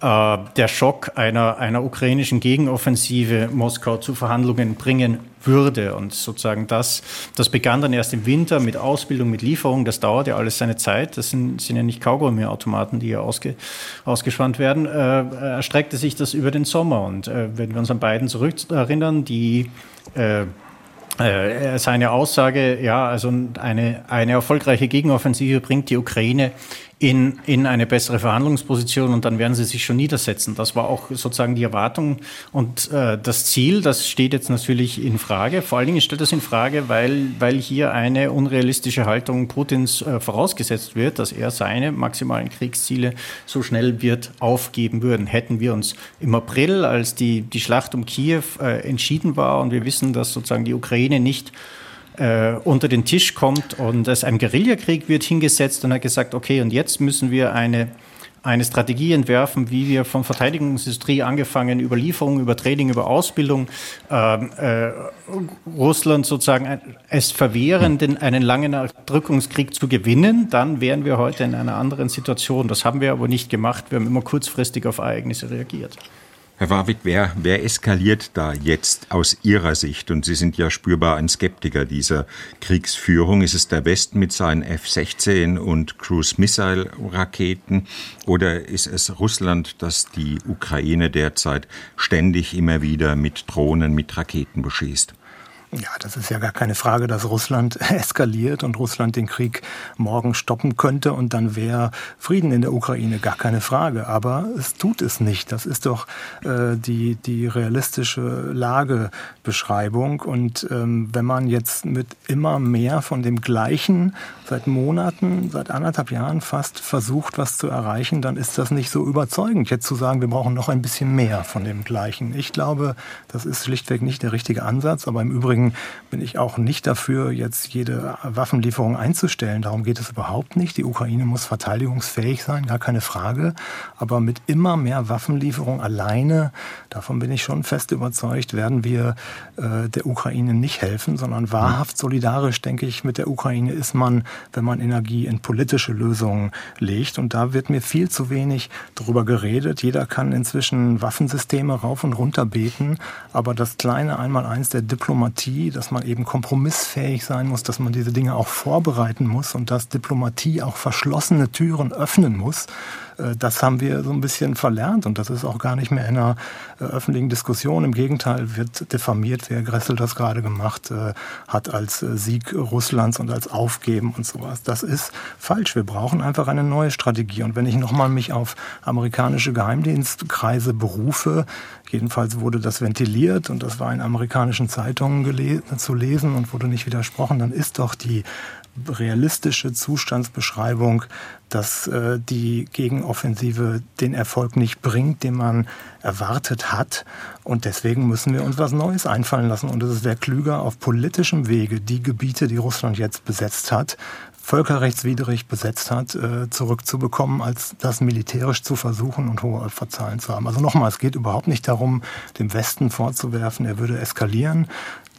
äh, der Schock einer, einer ukrainischen Gegenoffensive Moskau zu Verhandlungen bringen würde. Und sozusagen das, das begann dann erst im Winter mit Ausbildung, mit Lieferung. Das dauert ja alles seine Zeit. Das sind, sind ja nicht Kaugummi-Automaten, die ja ausge, ausgespannt werden. Äh, erstreckte sich das über den Sommer. Und äh, wenn wir uns an beiden zurückerinnern, die äh, äh, seine Aussage, ja, also eine, eine erfolgreiche Gegenoffensive bringt die Ukraine in, in eine bessere Verhandlungsposition und dann werden sie sich schon niedersetzen. Das war auch sozusagen die Erwartung und äh, das Ziel, das steht jetzt natürlich in Frage. Vor allen Dingen stellt das in Frage, weil, weil hier eine unrealistische Haltung Putins äh, vorausgesetzt wird, dass er seine maximalen Kriegsziele so schnell wird aufgeben würden. Hätten wir uns im April, als die, die Schlacht um Kiew äh, entschieden war und wir wissen, dass sozusagen die Ukraine nicht äh, unter den Tisch kommt und es ein Guerillakrieg wird hingesetzt und hat gesagt, okay, und jetzt müssen wir eine, eine Strategie entwerfen, wie wir von Verteidigungsindustrie angefangen, über Lieferungen, über Training, über Ausbildung, äh, äh, Russland sozusagen es verwehren, den, einen langen Erdrückungskrieg zu gewinnen, dann wären wir heute in einer anderen Situation. Das haben wir aber nicht gemacht. Wir haben immer kurzfristig auf Ereignisse reagiert. Herr Warwick, wer, wer eskaliert da jetzt aus Ihrer Sicht? Und Sie sind ja spürbar ein Skeptiker dieser Kriegsführung. Ist es der Westen mit seinen F-16 und Cruise-Missile-Raketen oder ist es Russland, das die Ukraine derzeit ständig immer wieder mit Drohnen, mit Raketen beschießt? Ja, das ist ja gar keine Frage, dass Russland eskaliert und Russland den Krieg morgen stoppen könnte und dann wäre Frieden in der Ukraine, gar keine Frage. Aber es tut es nicht. Das ist doch äh, die, die realistische Lagebeschreibung. Und ähm, wenn man jetzt mit immer mehr von dem Gleichen seit Monaten, seit anderthalb Jahren fast versucht, was zu erreichen, dann ist das nicht so überzeugend, jetzt zu sagen, wir brauchen noch ein bisschen mehr von dem Gleichen. Ich glaube, das ist schlichtweg nicht der richtige Ansatz. Aber im Übrigen Deswegen bin ich auch nicht dafür, jetzt jede Waffenlieferung einzustellen. Darum geht es überhaupt nicht. Die Ukraine muss verteidigungsfähig sein, gar keine Frage. Aber mit immer mehr Waffenlieferung alleine, davon bin ich schon fest überzeugt, werden wir äh, der Ukraine nicht helfen, sondern wahrhaft solidarisch, denke ich, mit der Ukraine ist man, wenn man Energie in politische Lösungen legt. Und da wird mir viel zu wenig darüber geredet. Jeder kann inzwischen Waffensysteme rauf und runter beten, aber das kleine Einmaleins der Diplomatie Diplomatie, dass man eben kompromissfähig sein muss, dass man diese Dinge auch vorbereiten muss und dass Diplomatie auch verschlossene Türen öffnen muss. Äh, das haben wir so ein bisschen verlernt und das ist auch gar nicht mehr in einer äh, öffentlichen Diskussion. Im Gegenteil wird diffamiert, wer Gressel das gerade gemacht äh, hat als Sieg Russlands und als Aufgeben und sowas. Das ist falsch. Wir brauchen einfach eine neue Strategie. Und wenn ich nochmal mich auf amerikanische Geheimdienstkreise berufe, jedenfalls wurde das ventiliert und das war in amerikanischen Zeitungen zu lesen und wurde nicht widersprochen, dann ist doch die realistische Zustandsbeschreibung, dass äh, die Gegenoffensive den Erfolg nicht bringt, den man erwartet hat. Und deswegen müssen wir uns was Neues einfallen lassen. Und es wäre klüger, auf politischem Wege die Gebiete, die Russland jetzt besetzt hat, völkerrechtswidrig besetzt hat, äh, zurückzubekommen, als das militärisch zu versuchen und hohe Opferzahlen zu haben. Also nochmal, es geht überhaupt nicht darum, dem Westen vorzuwerfen, er würde eskalieren.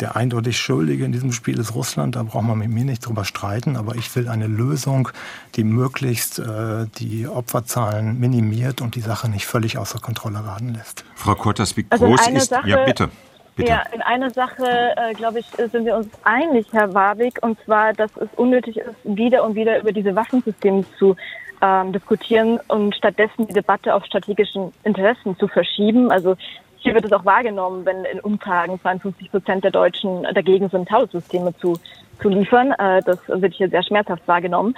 Der eindeutig Schuldige in diesem Spiel ist Russland, da braucht man mit mir nicht drüber streiten, aber ich will eine Lösung, die möglichst äh, die Opferzahlen minimiert und die Sache nicht völlig außer Kontrolle geraten lässt. Frau Kortas, wie also groß ist... Sache, ja, bitte. Bitte. Ja, in einer Sache, äh, glaube ich, sind wir uns einig, Herr Warwick, und zwar, dass es unnötig ist, wieder und wieder über diese Waffensysteme zu ähm, diskutieren und stattdessen die Debatte auf strategischen Interessen zu verschieben. Also hier wird es auch wahrgenommen, wenn in Umfragen 52 Prozent der Deutschen dagegen sind, Taussysteme zu, zu liefern. Äh, das wird hier sehr schmerzhaft wahrgenommen.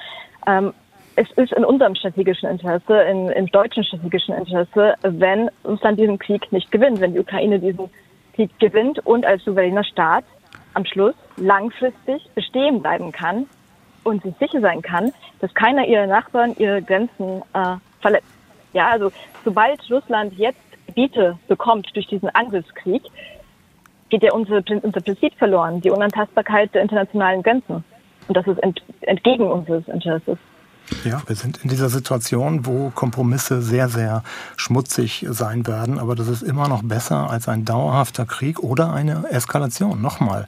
Ähm, es ist in unserem strategischen Interesse, in, im deutschen strategischen Interesse, wenn Russland diesen Krieg nicht gewinnt, wenn die Ukraine diesen Krieg gewinnt und als souveräner Staat am Schluss langfristig bestehen bleiben kann und sich sicher sein kann, dass keiner ihrer Nachbarn ihre Grenzen äh, verletzt. Ja, also sobald Russland jetzt Gebiete bekommt durch diesen Angriffskrieg, geht ja unser, unser Prinzip verloren, die Unantastbarkeit der internationalen Grenzen. Und das ist ent, entgegen unseres Interesses. Ja, wir sind in dieser Situation, wo Kompromisse sehr, sehr schmutzig sein werden. Aber das ist immer noch besser als ein dauerhafter Krieg oder eine Eskalation. Nochmal,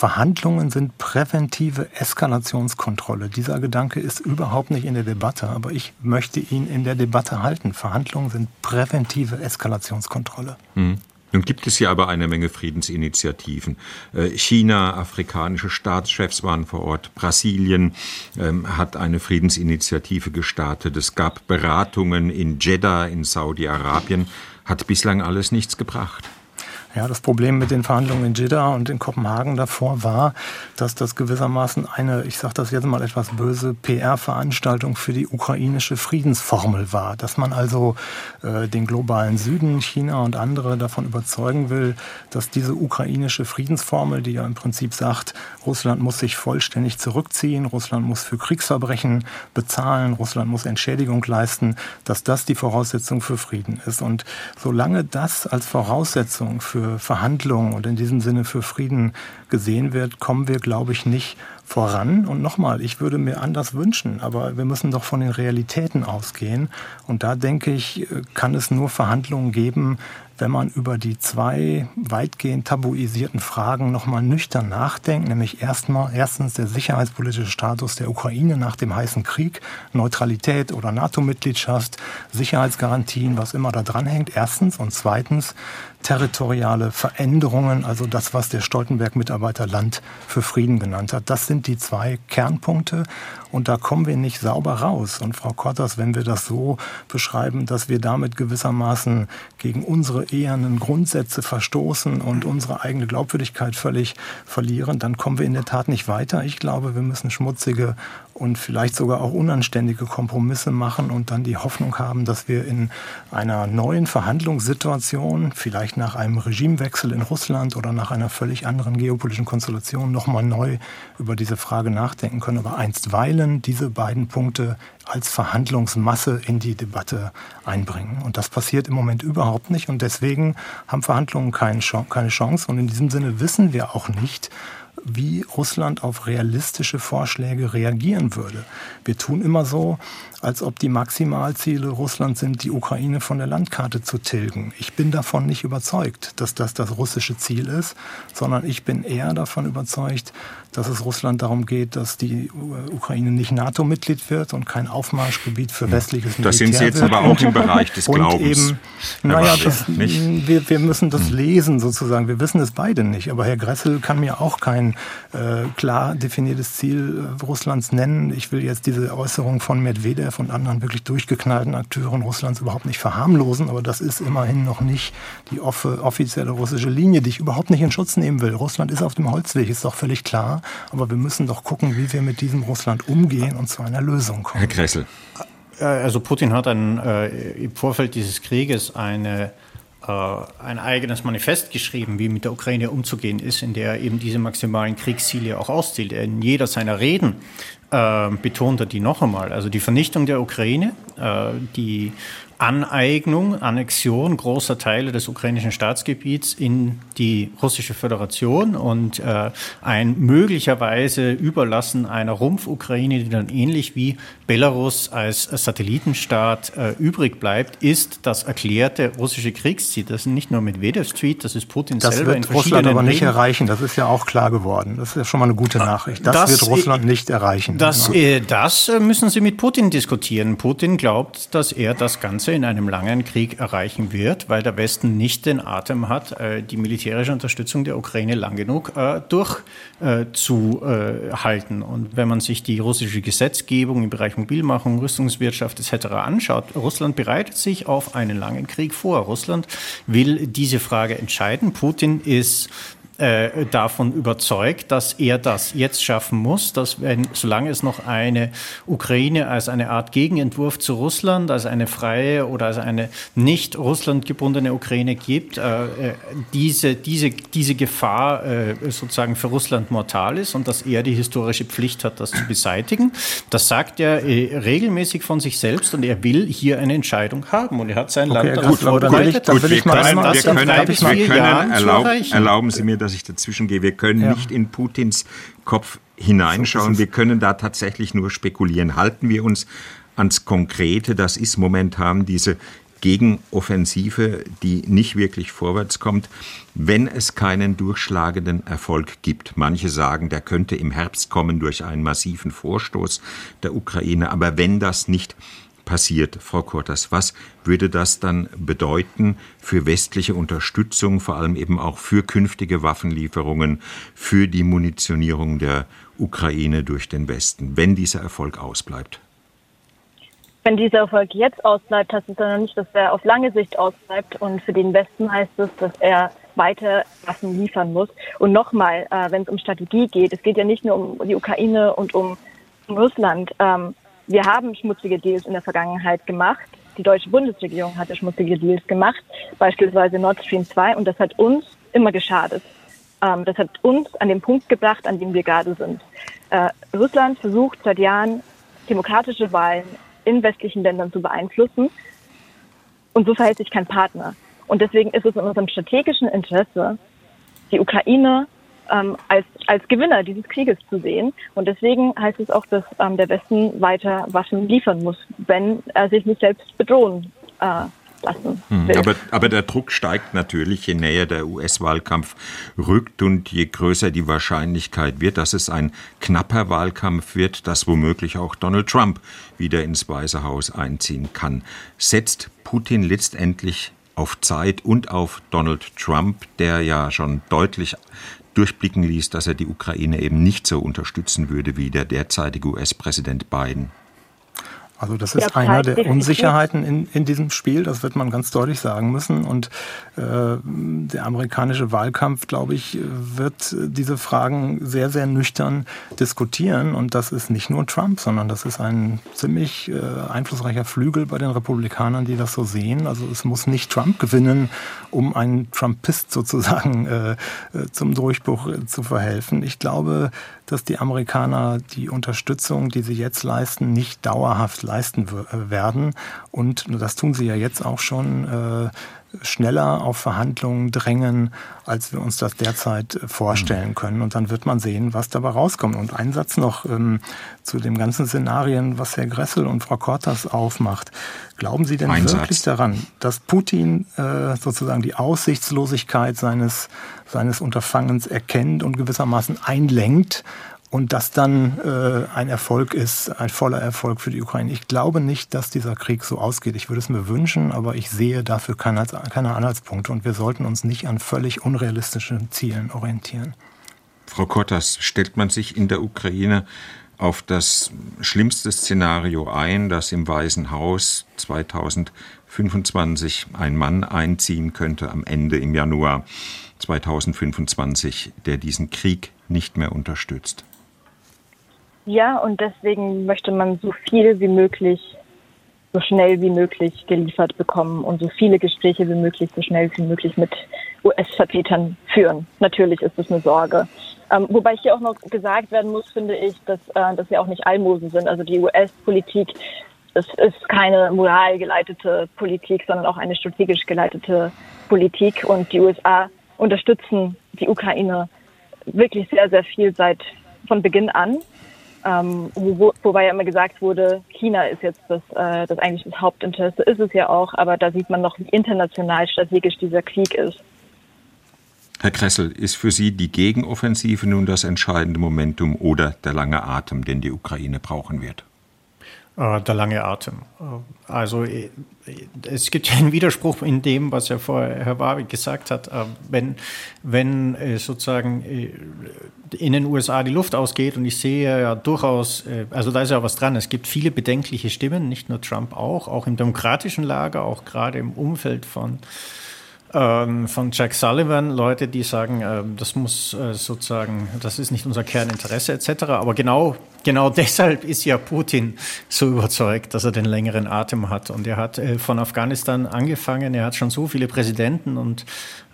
Verhandlungen sind präventive Eskalationskontrolle. Dieser Gedanke ist überhaupt nicht in der Debatte, aber ich möchte ihn in der Debatte halten. Verhandlungen sind präventive Eskalationskontrolle. Mhm. Nun gibt es ja aber eine Menge Friedensinitiativen. Äh, China, afrikanische Staatschefs waren vor Ort. Brasilien ähm, hat eine Friedensinitiative gestartet. Es gab Beratungen in Jeddah in Saudi-Arabien. Hat bislang alles nichts gebracht. Ja, das Problem mit den Verhandlungen in Jeddah und in Kopenhagen davor war, dass das gewissermaßen eine, ich sage das jetzt mal etwas böse, PR-Veranstaltung für die ukrainische Friedensformel war. Dass man also äh, den globalen Süden, China und andere davon überzeugen will, dass diese ukrainische Friedensformel, die ja im Prinzip sagt, Russland muss sich vollständig zurückziehen, Russland muss für Kriegsverbrechen bezahlen, Russland muss Entschädigung leisten, dass das die Voraussetzung für Frieden ist. Und solange das als Voraussetzung für für Verhandlungen und in diesem Sinne für Frieden gesehen wird, kommen wir, glaube ich, nicht voran. Und nochmal, ich würde mir anders wünschen, aber wir müssen doch von den Realitäten ausgehen. Und da denke ich, kann es nur Verhandlungen geben, wenn man über die zwei weitgehend tabuisierten Fragen nochmal nüchtern nachdenkt, nämlich erstmal erstens der sicherheitspolitische Status der Ukraine nach dem heißen Krieg, Neutralität oder NATO-Mitgliedschaft, Sicherheitsgarantien, was immer da dran hängt, erstens und zweitens territoriale Veränderungen, also das, was der Stoltenberg-Mitarbeiter Land für Frieden genannt hat. Das sind die zwei Kernpunkte und da kommen wir nicht sauber raus. Und Frau Kotters, wenn wir das so beschreiben, dass wir damit gewissermaßen gegen unsere ehernen Grundsätze verstoßen und unsere eigene Glaubwürdigkeit völlig verlieren, dann kommen wir in der Tat nicht weiter. Ich glaube, wir müssen schmutzige und vielleicht sogar auch unanständige Kompromisse machen und dann die Hoffnung haben, dass wir in einer neuen Verhandlungssituation, vielleicht nach einem Regimewechsel in Russland oder nach einer völlig anderen geopolitischen Konstellation, nochmal neu über diese Frage nachdenken können. Aber einstweilen diese beiden Punkte als Verhandlungsmasse in die Debatte einbringen. Und das passiert im Moment überhaupt nicht. Und deswegen haben Verhandlungen keine Chance. Und in diesem Sinne wissen wir auch nicht, wie Russland auf realistische Vorschläge reagieren würde. Wir tun immer so, als ob die Maximalziele Russlands sind, die Ukraine von der Landkarte zu tilgen. Ich bin davon nicht überzeugt, dass das das russische Ziel ist, sondern ich bin eher davon überzeugt, dass es Russland darum geht, dass die Ukraine nicht NATO-Mitglied wird und kein Aufmarschgebiet für westliches Militär Das sind Sie jetzt wird. aber auch im Bereich des und Glaubens. Eben, naja, das, wir, wir müssen das hm. lesen sozusagen. Wir wissen es beide nicht. Aber Herr Gressel kann mir auch äh, klar definiertes Ziel äh, Russlands nennen. Ich will jetzt diese Äußerung von Medvedev und anderen wirklich durchgeknallten Akteuren Russlands überhaupt nicht verharmlosen. Aber das ist immerhin noch nicht die offizielle russische Linie, die ich überhaupt nicht in Schutz nehmen will. Russland ist auf dem Holzweg, ist doch völlig klar. Aber wir müssen doch gucken, wie wir mit diesem Russland umgehen und zu einer Lösung kommen. Herr Kressel. Äh, also Putin hat ein, äh, im Vorfeld dieses Krieges eine, äh, ein eigenes Manifest geschrieben, wie mit der Ukraine umzugehen ist, in der er eben diese maximalen Kriegsziele auch auszählt. In jeder seiner Reden äh, betont er die noch einmal. Also die Vernichtung der Ukraine, äh, die Aneignung, Annexion großer Teile des ukrainischen Staatsgebiets in die russische Föderation und äh, ein möglicherweise Überlassen einer Rumpf-Ukraine, die dann ähnlich wie Belarus als Satellitenstaat äh, übrig bleibt, ist das erklärte russische Kriegsziel. Das ist nicht nur Medvedevs Tweet, das ist Putin das selber in verschiedenen Russland aber nicht Reden. erreichen. Das ist ja auch klar geworden. Das ist ja schon mal eine gute Nachricht. Das, das wird Russland nicht erreichen. Das, äh, das müssen Sie mit Putin diskutieren. Putin glaubt, dass er das Ganze Größe in einem langen Krieg erreichen wird, weil der Westen nicht den Atem hat, äh, die militärische Unterstützung der Ukraine lang genug äh, durchzuhalten. Und wenn man sich die russische Gesetzgebung im Bereich Mobilmachung, Rüstungswirtschaft etc. anschaut, Russland bereitet sich auf einen langen Krieg vor. Russland will diese Frage entscheiden. Putin ist äh, davon überzeugt, dass er das jetzt schaffen muss, dass wenn, solange es noch eine Ukraine als eine Art Gegenentwurf zu Russland, als eine freie oder als eine nicht Russland gebundene Ukraine gibt, äh, äh, diese, diese, diese Gefahr äh, sozusagen für Russland mortal ist und dass er die historische Pflicht hat, das zu beseitigen. Das sagt er äh, regelmäßig von sich selbst und er will hier eine Entscheidung haben und er hat sein okay, Land darauf vorbereitet. Gut, gut, wir können, wir können, erlaub, erlauben Sie mir, dass ich dazwischen gehe. Wir können ja. nicht in Putins Kopf hineinschauen. Wir können da tatsächlich nur spekulieren. Halten wir uns ans Konkrete. Das ist momentan diese Gegenoffensive, die nicht wirklich vorwärts kommt, wenn es keinen durchschlagenden Erfolg gibt. Manche sagen, der könnte im Herbst kommen durch einen massiven Vorstoß der Ukraine. Aber wenn das nicht passiert, Frau Kurtas? Was würde das dann bedeuten für westliche Unterstützung, vor allem eben auch für künftige Waffenlieferungen, für die Munitionierung der Ukraine durch den Westen, wenn dieser Erfolg ausbleibt? Wenn dieser Erfolg jetzt ausbleibt, heißt es dann nicht, dass er auf lange Sicht ausbleibt. Und für den Westen heißt es, dass er weiter Waffen liefern muss. Und nochmal, äh, wenn es um Strategie geht, es geht ja nicht nur um die Ukraine und um, Russland. Ähm, wir haben schmutzige Deals in der Vergangenheit gemacht. Die deutsche Bundesregierung hatte schmutzige Deals gemacht, beispielsweise Nord Stream 2, und das hat uns immer geschadet. Ähm, das hat uns an den Punkt gebracht, an dem wir gerade sind. Äh, Russland versucht seit Jahren, demokratische Wahlen in westlichen Ländern zu beeinflussen. Und so verhält sich kein Partner. Und deswegen ist es in unserem strategischen Interesse, die Ukraine ähm, als, als Gewinner dieses Krieges zu sehen. Und deswegen heißt es auch, dass ähm, der Westen weiter Waffen liefern muss, wenn er sich nicht selbst bedrohen äh, lassen hm, will. Aber, aber der Druck steigt natürlich, je näher der US-Wahlkampf rückt und je größer die Wahrscheinlichkeit wird, dass es ein knapper Wahlkampf wird, dass womöglich auch Donald Trump wieder ins Weiße Haus einziehen kann. Setzt Putin letztendlich auf Zeit und auf Donald Trump, der ja schon deutlich durchblicken ließ, dass er die Ukraine eben nicht so unterstützen würde wie der derzeitige US-Präsident Biden. Also das ist einer der Unsicherheiten in, in diesem Spiel, das wird man ganz deutlich sagen müssen. Und äh, der amerikanische Wahlkampf, glaube ich, wird diese Fragen sehr, sehr nüchtern diskutieren. Und das ist nicht nur Trump, sondern das ist ein ziemlich äh, einflussreicher Flügel bei den Republikanern, die das so sehen. Also es muss nicht Trump gewinnen, um einen Trumpist sozusagen äh, äh zum Durchbruch zu verhelfen. Ich glaube, dass die Amerikaner die Unterstützung, die sie jetzt leisten, nicht dauerhaft leisten äh, werden. Und das tun sie ja jetzt auch schon äh, schneller auf Verhandlungen drängen, als wir uns das derzeit äh, vorstellen können. Und dann wird man sehen, was dabei rauskommt. Und ein Satz noch ähm, zu dem ganzen Szenarien, was Herr Gressel und Frau Kortas aufmacht. Glauben Sie denn wirklich daran, dass Putin äh, sozusagen die Aussichtslosigkeit seines seines Unterfangens erkennt und gewissermaßen einlenkt und das dann äh, ein Erfolg ist, ein voller Erfolg für die Ukraine. Ich glaube nicht, dass dieser Krieg so ausgeht. Ich würde es mir wünschen, aber ich sehe dafür keine, keine Anhaltspunkte und wir sollten uns nicht an völlig unrealistischen Zielen orientieren. Frau Kottas, stellt man sich in der Ukraine auf das schlimmste Szenario ein, dass im Weißen Haus 2025 ein Mann einziehen könnte am Ende im Januar 2025, der diesen Krieg nicht mehr unterstützt. Ja, und deswegen möchte man so viel wie möglich, so schnell wie möglich geliefert bekommen und so viele Gespräche wie möglich, so schnell wie möglich mit US-Vertretern führen. Natürlich ist das eine Sorge. Ähm, wobei hier auch noch gesagt werden muss, finde ich, dass, äh, dass wir auch nicht Almosen sind. Also die US-Politik es ist keine moralgeleitete Politik, sondern auch eine strategisch geleitete Politik. Und die USA unterstützen die Ukraine wirklich sehr, sehr viel seit von Beginn an. Ähm, wo, wobei ja immer gesagt wurde, China ist jetzt das, äh, das eigentlich das Hauptinteresse, ist es ja auch, aber da sieht man noch, wie international strategisch dieser Krieg ist. Herr Kressel, ist für Sie die Gegenoffensive nun das entscheidende Momentum oder der lange Atem, den die Ukraine brauchen wird? Äh, der lange Atem. Äh, also äh, es gibt einen Widerspruch in dem, was ja vorher Herr Warwick gesagt hat. Wenn, wenn sozusagen in den USA die Luft ausgeht und ich sehe ja durchaus, also da ist ja was dran, es gibt viele bedenkliche Stimmen, nicht nur Trump auch, auch im demokratischen Lager, auch gerade im Umfeld von ähm, von Jack Sullivan, Leute, die sagen, äh, das muss äh, sozusagen, das ist nicht unser Kerninteresse etc. Aber genau, genau deshalb ist ja Putin so überzeugt, dass er den längeren Atem hat. Und er hat äh, von Afghanistan angefangen, er hat schon so viele Präsidenten und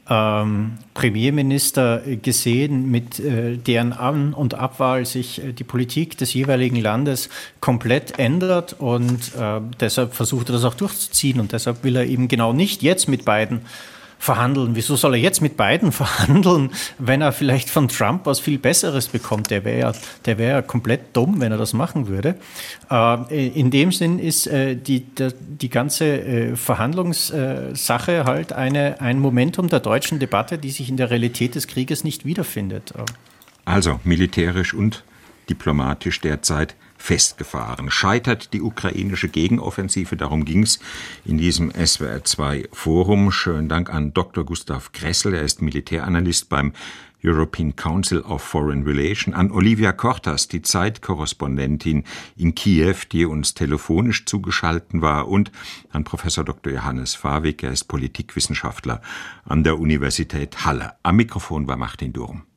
ähm, Premierminister gesehen, mit äh, deren An- und Abwahl sich äh, die Politik des jeweiligen Landes komplett ändert und äh, deshalb versucht er das auch durchzuziehen und deshalb will er eben genau nicht jetzt mit beiden verhandeln. Wieso soll er jetzt mit beiden verhandeln, wenn er vielleicht von Trump was viel Besseres bekommt? Der wäre ja, der wäre ja komplett dumm, wenn er das machen würde. Äh, in dem Sinn ist äh, die, die ganze äh, Verhandlungssache halt eine, ein Momentum der deutschen Debatte, die sich in der Realität des Krieges nicht wiederfindet. Also militärisch und diplomatisch derzeit festgefahren. Scheitert die ukrainische Gegenoffensive, darum ging es in diesem SWR2 Forum. Schönen Dank an Dr. Gustav Kressel, er ist Militäranalyst beim European Council of Foreign Relations, an Olivia Cortas, die Zeitkorrespondentin in Kiew, die uns telefonisch zugeschaltet war, und an Professor Dr. Johannes Fawig, er ist Politikwissenschaftler an der Universität Halle. Am Mikrofon war Martin Durm.